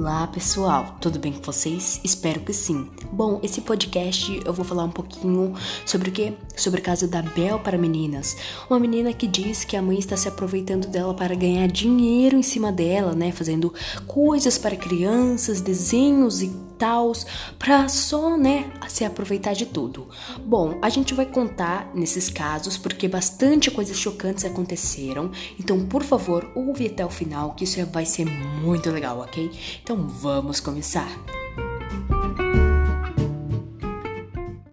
Olá pessoal, tudo bem com vocês? Espero que sim. Bom, esse podcast eu vou falar um pouquinho sobre o que? Sobre o caso da Bel para meninas. Uma menina que diz que a mãe está se aproveitando dela para ganhar dinheiro em cima dela, né? Fazendo coisas para crianças, desenhos e tals, para só, né, se aproveitar de tudo. Bom, a gente vai contar nesses casos porque bastante coisas chocantes aconteceram. Então, por favor, ouve até o final que isso vai ser muito legal, ok? Então vamos começar!